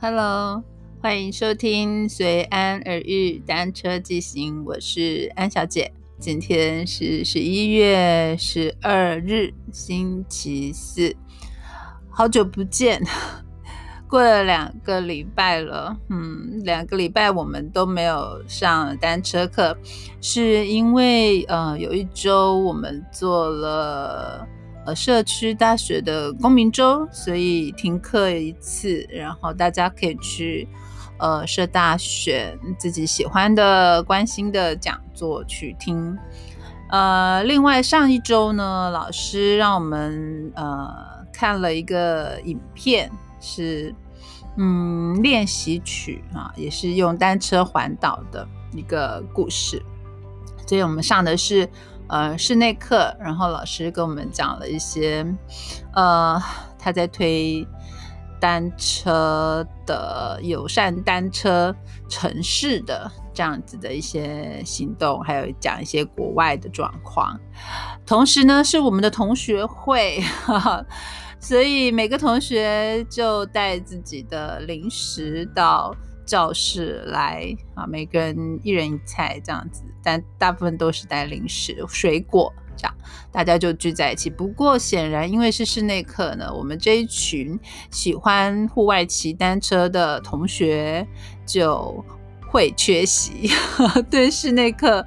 Hello，欢迎收听随安而遇单车记行，我是安小姐。今天是十一月十二日，星期四，好久不见，过了两个礼拜了。嗯，两个礼拜我们都没有上单车课，是因为呃有一周我们做了。呃，社区大学的公民周，所以停课一次，然后大家可以去呃社大选自己喜欢的、关心的讲座去听。呃，另外上一周呢，老师让我们呃看了一个影片，是嗯练习曲啊，也是用单车环岛的一个故事，所以我们上的是。呃，室内课，然后老师跟我们讲了一些，呃，他在推单车的友善单车城市的这样子的一些行动，还有讲一些国外的状况。同时呢，是我们的同学会，所以每个同学就带自己的零食到。教室来啊，每个人一人一菜这样子，但大部分都是带零食、水果这样，大家就聚在一起。不过显然，因为是室内课呢，我们这一群喜欢户外骑单车的同学就会缺席，对室内课。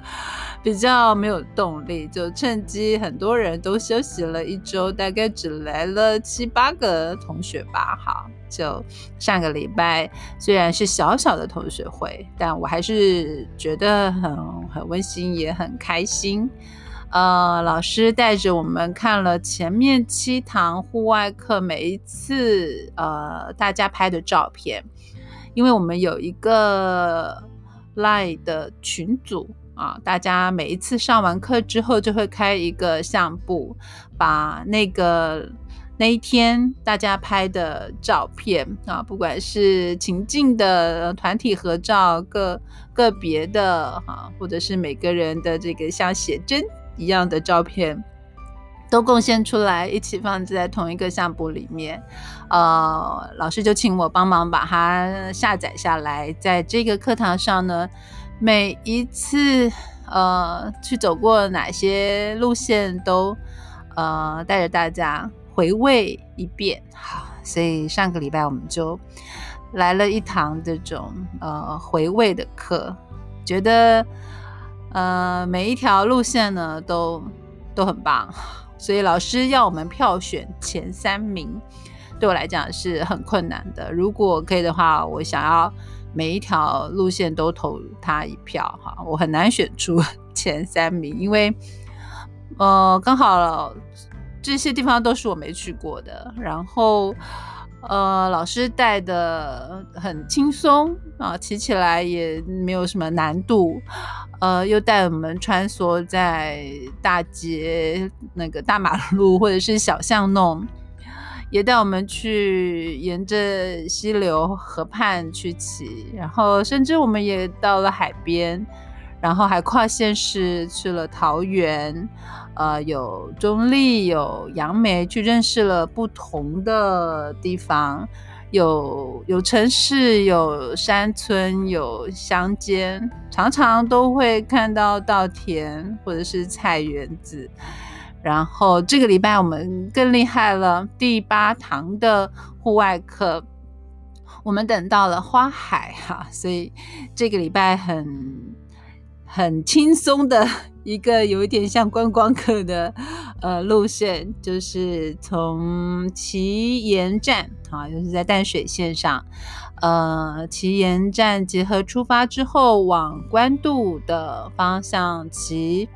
比较没有动力，就趁机很多人都休息了一周，大概只来了七八个同学吧。好，就上个礼拜虽然是小小的同学会，但我还是觉得很很温馨，也很开心。呃，老师带着我们看了前面七堂户外课，每一次呃大家拍的照片，因为我们有一个 Line 的群组。啊，大家每一次上完课之后，就会开一个相簿，把那个那一天大家拍的照片啊，不管是情境的团体合照、个个别的哈，或者是每个人的这个像写真一样的照片，都贡献出来，一起放在同一个相簿里面。呃，老师就请我帮忙把它下载下来，在这个课堂上呢。每一次，呃，去走过哪些路线，都呃带着大家回味一遍。好，所以上个礼拜我们就来了一堂这种呃回味的课，觉得呃每一条路线呢都都很棒，所以老师要我们票选前三名，对我来讲是很困难的。如果可以的话，我想要。每一条路线都投他一票哈，我很难选出 前三名，因为呃刚好这些地方都是我没去过的，然后呃老师带的很轻松啊，骑起来也没有什么难度，呃又带我们穿梭在大街那个大马路或者是小巷弄。也带我们去沿着溪流河畔去骑，然后甚至我们也到了海边，然后还跨县市去了桃园，呃，有中立，有杨梅，去认识了不同的地方，有有城市，有山村，有乡间，常常都会看到稻田或者是菜园子。然后这个礼拜我们更厉害了，第八堂的户外课，我们等到了花海哈，所以这个礼拜很很轻松的一个有一点像观光客的呃路线，就是从奇岩站啊，就是在淡水线上，呃，奇岩站结合出发之后往关渡的方向骑，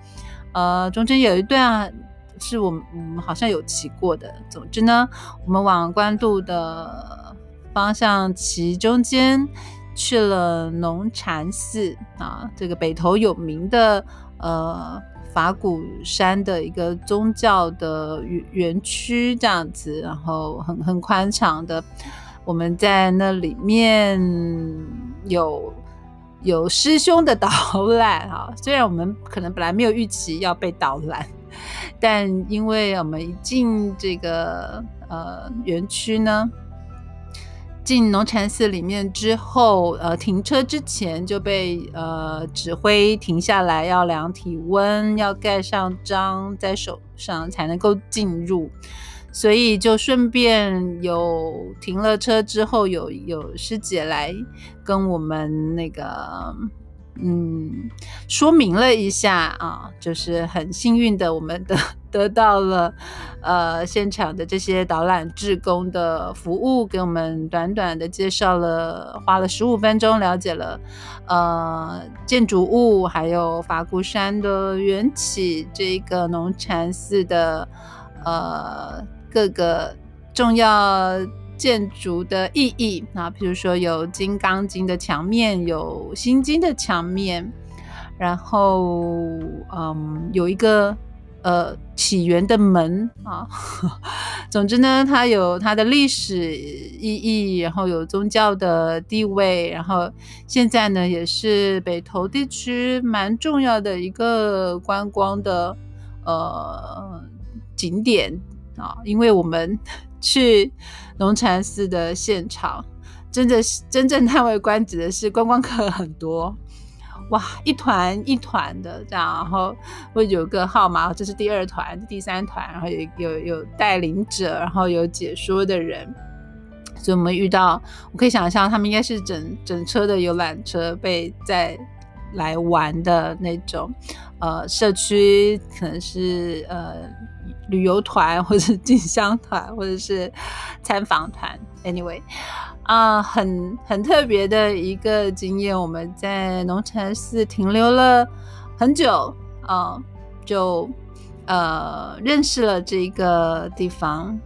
呃，中间有一段。是我们我们好像有骑过的。总之呢，我们往关渡的方向骑，中间去了农禅寺啊，这个北投有名的呃法鼓山的一个宗教的园园区这样子，然后很很宽敞的，我们在那里面有有师兄的导览啊，虽然我们可能本来没有预期要被导览。但因为我们一进这个呃园区呢。进农禅寺里面之后，呃，停车之前就被呃指挥停下来，要量体温，要盖上章在手上才能够进入，所以就顺便有停了车之后，有有师姐来跟我们那个。嗯，说明了一下啊，就是很幸运的，我们得得到了呃现场的这些导览志工的服务，给我们短短的介绍了，花了十五分钟了解了呃建筑物，还有法鼓山的缘起，这个农禅寺的呃各个重要。建筑的意义啊，比如说有《金刚经》的墙面，有《心经》的墙面，然后嗯，有一个呃起源的门啊。总之呢，它有它的历史意义，然后有宗教的地位，然后现在呢，也是北投地区蛮重要的一个观光的呃景点啊，因为我们 去。龙禅寺的现场，真的是真正叹为观止的是观光客很多，哇，一团一团的这样，然后会有个号码，这是第二团、第三团，然后有有有带领者，然后有解说的人，所以我们遇到，我可以想象他们应该是整整车的游览车被在来玩的那种，呃，社区可能是呃。旅游团，或者是进香团，或者是参访团，anyway，啊，很很特别的一个经验。我们在农禅寺停留了很久，啊，就呃认识了这个地方。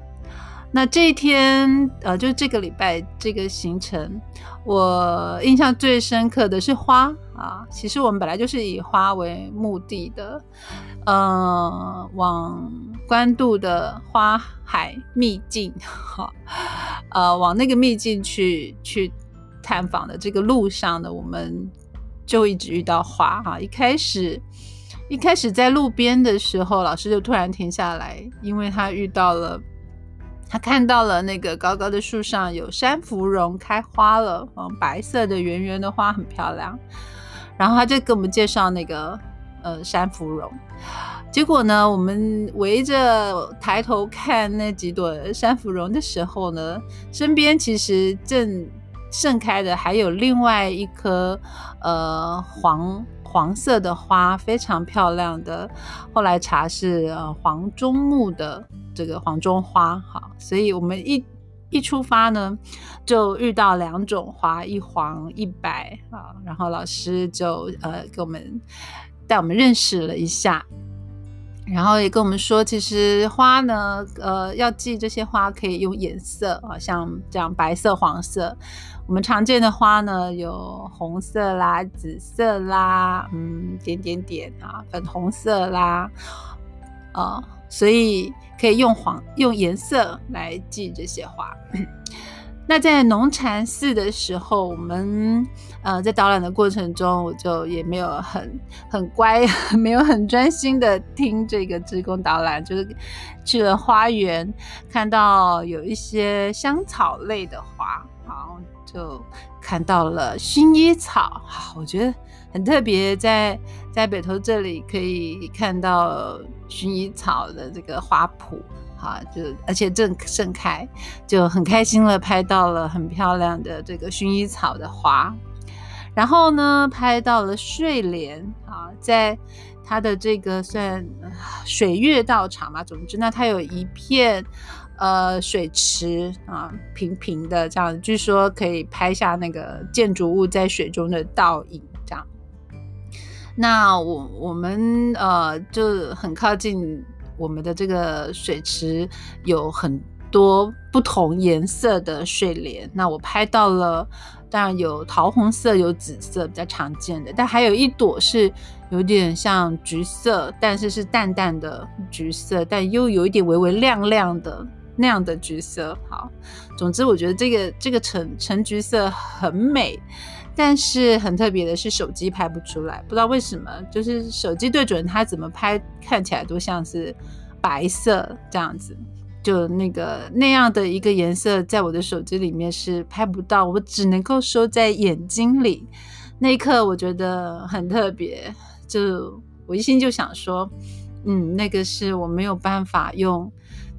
那这一天，呃，就这个礼拜这个行程，我印象最深刻的是花啊。其实我们本来就是以花为目的的，呃，往。关渡的花海秘境，哈，呃，往那个秘境去去探访的这个路上呢，我们就一直遇到花哈。一开始，一开始在路边的时候，老师就突然停下来，因为他遇到了，他看到了那个高高的树上有山芙蓉开花了，嗯，白色的圆圆的花很漂亮，然后他就给我们介绍那个呃山芙蓉。结果呢，我们围着抬头看那几朵山芙蓉的时候呢，身边其实正盛开的还有另外一颗呃黄黄色的花，非常漂亮的。后来查是呃黄中木的这个黄中花，好，所以我们一一出发呢，就遇到两种花，一黄一白啊。然后老师就呃给我们带我们认识了一下。然后也跟我们说，其实花呢，呃，要记这些花可以用颜色啊，像这样白色、黄色。我们常见的花呢，有红色啦、紫色啦，嗯，点点点啊，粉红色啦，啊，所以可以用黄用颜色来记这些花。那在农禅寺的时候，我们呃在导览的过程中，我就也没有很很乖，没有很专心的听这个职工导览，就是去了花园，看到有一些香草类的花，好就看到了薰衣草，我觉得很特别，在在北投这里可以看到薰衣草的这个花圃。啊，就而且正盛开，就很开心了，拍到了很漂亮的这个薰衣草的花，然后呢，拍到了睡莲啊，在它的这个算水月道场嘛，总之呢，它有一片呃水池啊，平平的这样，据说可以拍下那个建筑物在水中的倒影，这样。那我我们呃就很靠近。我们的这个水池有很多不同颜色的睡莲，那我拍到了，当然有桃红色，有紫色比较常见的，但还有一朵是有点像橘色，但是是淡淡的橘色，但又有一点微微亮亮的那样的橘色。好，总之我觉得这个这个橙橙橘色很美。但是很特别的是，手机拍不出来，不知道为什么，就是手机对准它怎么拍，看起来都像是白色这样子，就那个那样的一个颜色，在我的手机里面是拍不到，我只能够收在眼睛里。那一刻我觉得很特别，就我一心就想说，嗯，那个是我没有办法用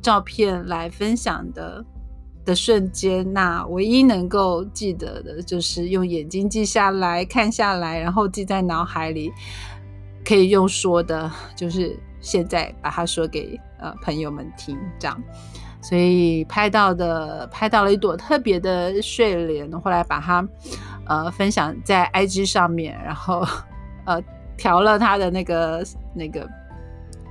照片来分享的。的瞬间，那唯一能够记得的就是用眼睛记下来看下来，然后记在脑海里，可以用说的，就是现在把它说给呃朋友们听，这样。所以拍到的拍到了一朵特别的睡莲，后来把它呃分享在 IG 上面，然后呃调了它的那个那个。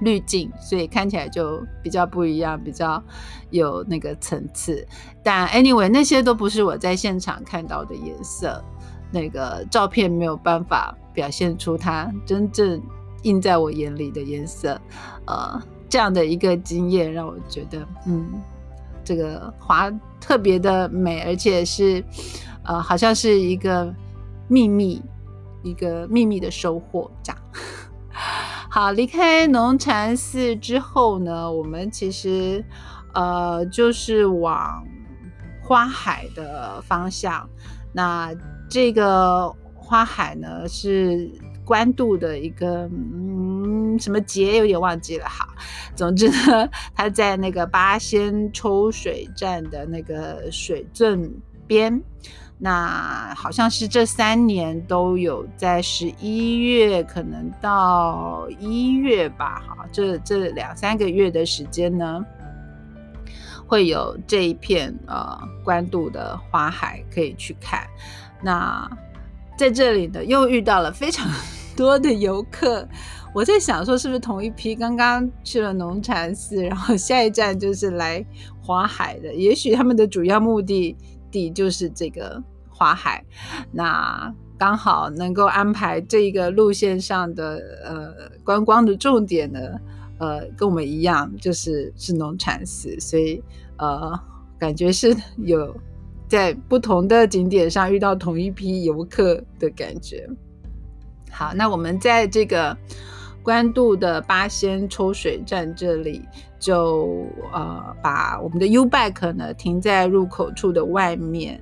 滤镜，所以看起来就比较不一样，比较有那个层次。但 anyway，那些都不是我在现场看到的颜色，那个照片没有办法表现出它真正印在我眼里的颜色。呃，这样的一个经验让我觉得，嗯，这个花特别的美，而且是呃，好像是一个秘密，一个秘密的收获，这样。好，离开农禅寺之后呢，我们其实呃就是往花海的方向。那这个花海呢是官渡的一个嗯什么节有点忘记了。哈，总之呢，它在那个八仙抽水站的那个水圳边。那好像是这三年都有在十一月，可能到一月吧，哈，这这两三个月的时间呢，会有这一片呃关渡的花海可以去看。那在这里呢，又遇到了非常 多的游客。我在想说，是不是同一批刚刚去了农禅寺，然后下一站就是来花海的？也许他们的主要目的。地就是这个花海，那刚好能够安排这一个路线上的呃观光的重点呢，呃，跟我们一样，就是是农禅寺，所以呃，感觉是有在不同的景点上遇到同一批游客的感觉。好，那我们在这个。官渡的八仙抽水站这里，就呃把我们的 U bike 呢停在入口处的外面。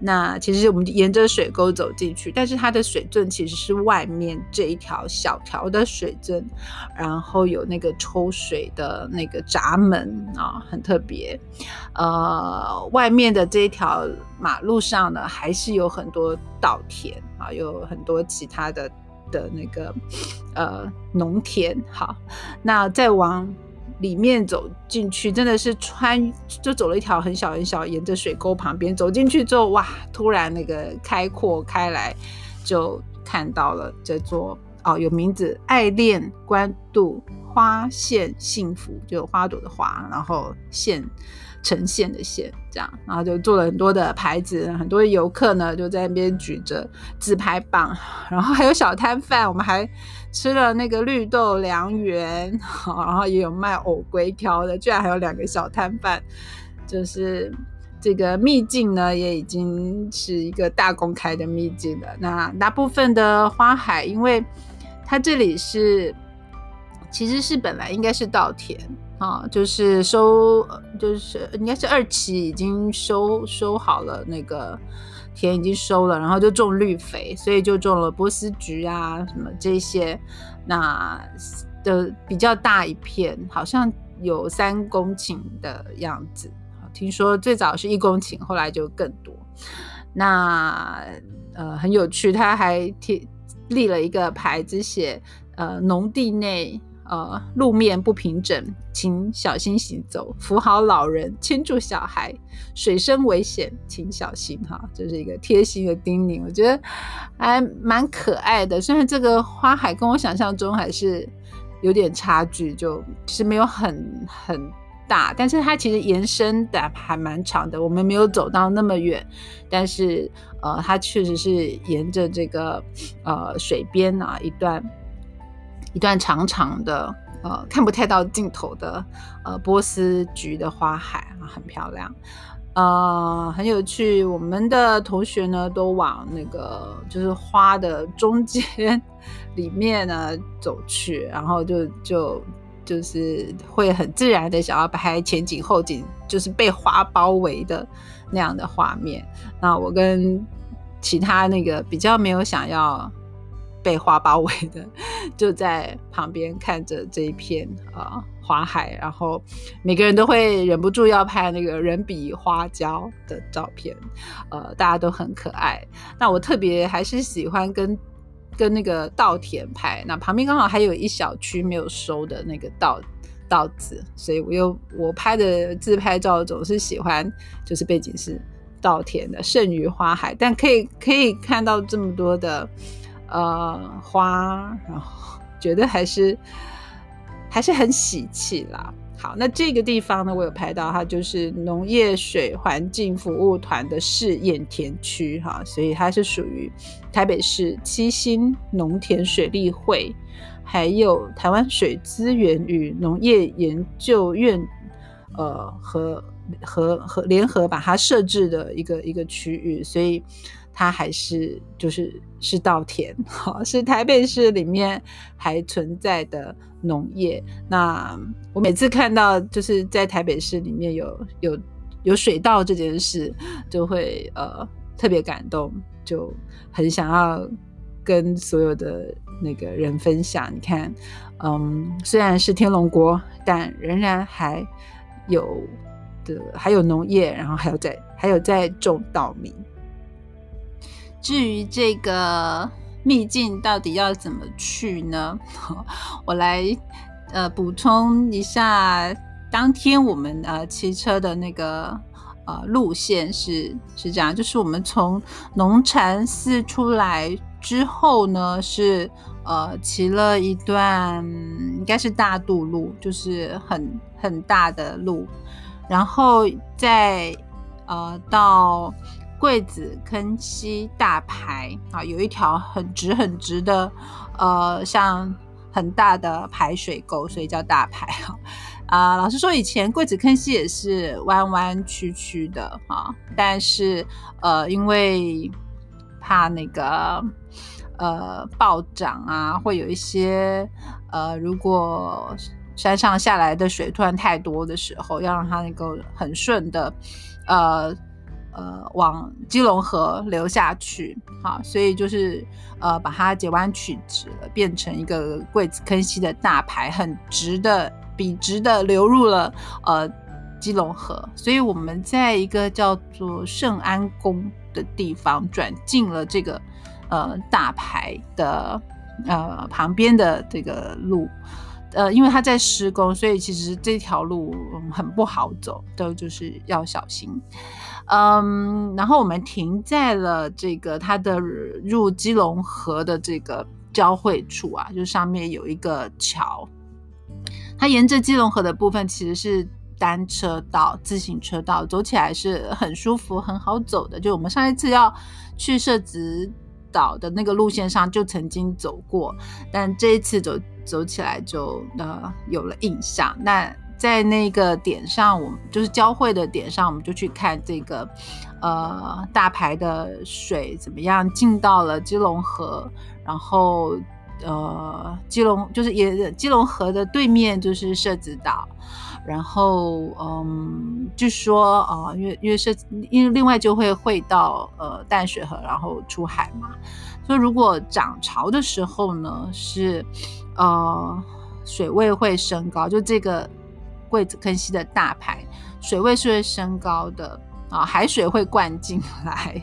那其实我们沿着水沟走进去，但是它的水圳其实是外面这一条小条的水圳，然后有那个抽水的那个闸门啊，很特别。呃，外面的这一条马路上呢，还是有很多稻田啊，有很多其他的。的那个呃农田，好，那再往里面走进去，真的是穿就走了一条很小很小，沿着水沟旁边走进去之后，哇，突然那个开阔开来，就看到了这座哦，有名字爱恋关渡花县幸福，就花朵的花，然后县。呈现的线，这样，然后就做了很多的牌子，很多游客呢就在那边举着自拍棒，然后还有小摊贩，我们还吃了那个绿豆凉圆，然后也有卖藕龟条的，居然还有两个小摊贩，就是这个秘境呢也已经是一个大公开的秘境了。那大部分的花海，因为它这里是其实是本来应该是稻田。啊，就是收，就是应该是二期已经收收好了，那个田已经收了，然后就种绿肥，所以就种了波斯菊啊什么这些，那的比较大一片，好像有三公顷的样子。听说最早是一公顷，后来就更多。那呃很有趣，他还贴立了一个牌子，写呃农地内。呃，路面不平整，请小心行走。扶好老人，牵住小孩，水深危险，请小心哈。这是一个贴心的叮咛，我觉得还蛮可爱的。虽然这个花海跟我想象中还是有点差距，就其实没有很很大，但是它其实延伸的还蛮长的。我们没有走到那么远，但是呃，它确实是沿着这个呃水边啊一段。一段长长的，呃，看不太到尽头的，呃，波斯菊的花海啊，很漂亮。呃，很有趣。我们的同学呢，都往那个就是花的中间里面呢 走去，然后就就就是会很自然的想要拍前景后景，就是被花包围的那样的画面。那我跟其他那个比较没有想要。被花包围的，就在旁边看着这一片啊花海，然后每个人都会忍不住要拍那个人比花娇的照片，呃，大家都很可爱。那我特别还是喜欢跟跟那个稻田拍，那旁边刚好还有一小区没有收的那个稻稻子，所以我又我拍的自拍照总是喜欢，就是背景是稻田的剩余花海，但可以可以看到这么多的。呃，花，然后觉得还是还是很喜气啦。好，那这个地方呢，我有拍到，它就是农业水环境服务团的试验田区哈，所以它是属于台北市七星农田水利会，还有台湾水资源与农业研究院，呃，和和和联合把它设置的一个一个区域，所以。它还是就是是稻田，哈，是台北市里面还存在的农业。那我每次看到就是在台北市里面有有有水稻这件事，就会呃特别感动，就很想要跟所有的那个人分享。你看，嗯，虽然是天龙国，但仍然还有的还有农业，然后还有在还有在种稻米。至于这个秘境到底要怎么去呢？我来呃补充一下，当天我们呃骑车的那个呃路线是是这样，就是我们从龙禅寺出来之后呢，是呃骑了一段应该是大渡路，就是很很大的路，然后再呃到。桂子坑溪大排啊，有一条很直很直的，呃，像很大的排水沟，所以叫大排哈。啊，老实说，以前桂子坑溪也是弯弯曲曲的啊，但是呃，因为怕那个呃暴涨啊，会有一些呃，如果山上下来的水突然太多的时候，要让它能够很顺的呃。呃，往基隆河流下去，好，所以就是呃，把它截弯曲直了，变成一个桂子坑溪的大排，很直的、笔直的流入了呃基隆河。所以我们在一个叫做圣安宫的地方转进了这个呃大排的呃旁边的这个路，呃，因为它在施工，所以其实这条路很不好走，都就是要小心。嗯，然后我们停在了这个它的入基隆河的这个交汇处啊，就上面有一个桥，它沿着基隆河的部分其实是单车道、自行车道，走起来是很舒服、很好走的。就我们上一次要去社子岛的那个路线上就曾经走过，但这一次走走起来就呃有了印象。那在那个点上，我们就是交汇的点上，我们就去看这个，呃，大排的水怎么样进到了基隆河，然后，呃，基隆就是也基隆河的对面就是社子岛，然后，嗯，据说啊，因为因为社因为另外就会汇到呃淡水河，然后出海嘛，所以如果涨潮的时候呢，是呃水位会升高，就这个。柜子坑溪的大排水位是会升高的啊，海水会灌进来，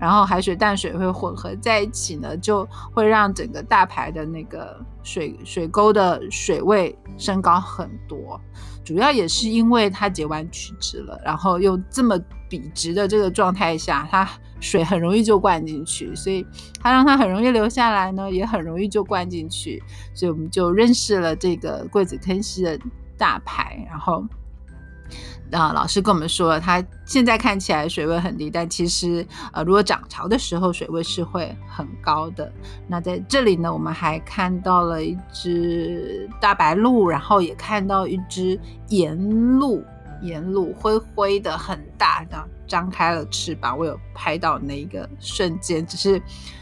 然后海水淡水会混合在一起呢，就会让整个大排的那个水水沟的水位升高很多。主要也是因为它截弯曲直了，然后又这么笔直的这个状态下，它水很容易就灌进去，所以它让它很容易流下来呢，也很容易就灌进去，所以我们就认识了这个柜子坑溪的。大牌，然后啊，老师跟我们说，他现在看起来水位很低，但其实呃，如果涨潮的时候，水位是会很高的。那在这里呢，我们还看到了，一只大白鹭，然后也看到一只岩鹭沿路灰灰的很大，然后张开了翅膀。我有拍到那一个瞬间，只是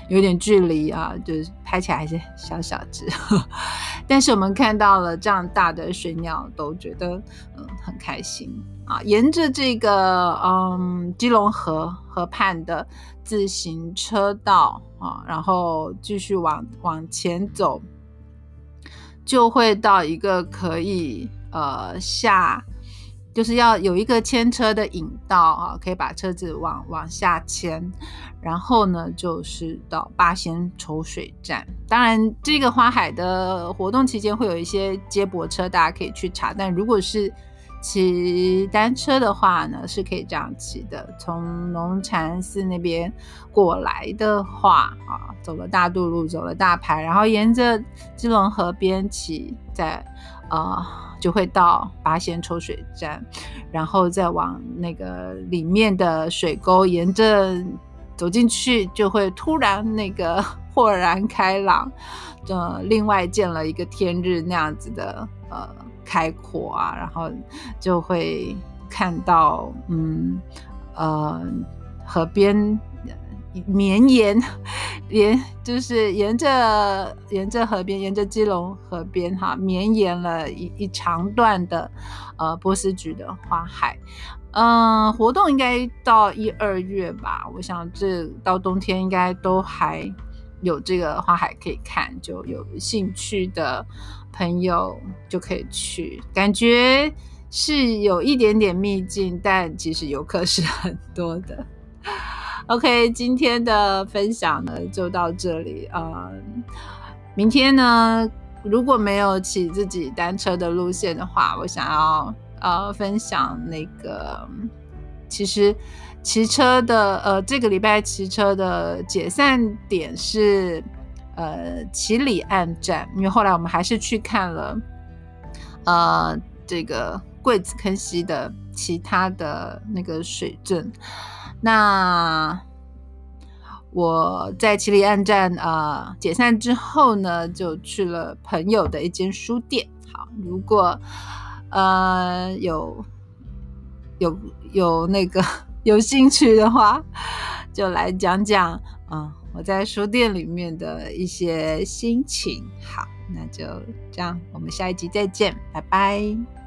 有点距离啊，就是拍起来还是小小只。但是我们看到了这样大的水鸟，都觉得嗯很开心啊。沿着这个嗯基隆河河畔的自行车道啊，然后继续往往前走，就会到一个可以呃下。就是要有一个牵车的引道啊，可以把车子往往下牵，然后呢，就是到八仙抽水站。当然，这个花海的活动期间会有一些接驳车，大家可以去查。但如果是骑单车的话呢，是可以这样骑的。从龙禅寺那边过来的话啊，走了大渡路，走了大排，然后沿着基隆河边骑，在啊。就会到八仙抽水站，然后再往那个里面的水沟沿着走进去，就会突然那个 豁然开朗，呃，另外见了一个天日那样子的呃开阔啊，然后就会看到嗯呃河边。绵延，沿就是沿着沿着河边，沿着基隆河边哈，绵延了一一长段的呃波斯菊的花海。嗯，活动应该到一二月吧，我想这到冬天应该都还有这个花海可以看，就有兴趣的朋友就可以去。感觉是有一点点秘境，但其实游客是很多的。OK，今天的分享呢就到这里。嗯，明天呢，如果没有骑自己单车的路线的话，我想要呃分享那个，其实骑车的呃这个礼拜骑车的解散点是呃骑里岸站，因为后来我们还是去看了呃这个桂子坑溪的其他的那个水镇。那我在七里岸站啊解散之后呢，就去了朋友的一间书店。好，如果呃有有有那个 有兴趣的话，就来讲讲啊我在书店里面的一些心情。好，那就这样，我们下一集再见，拜拜。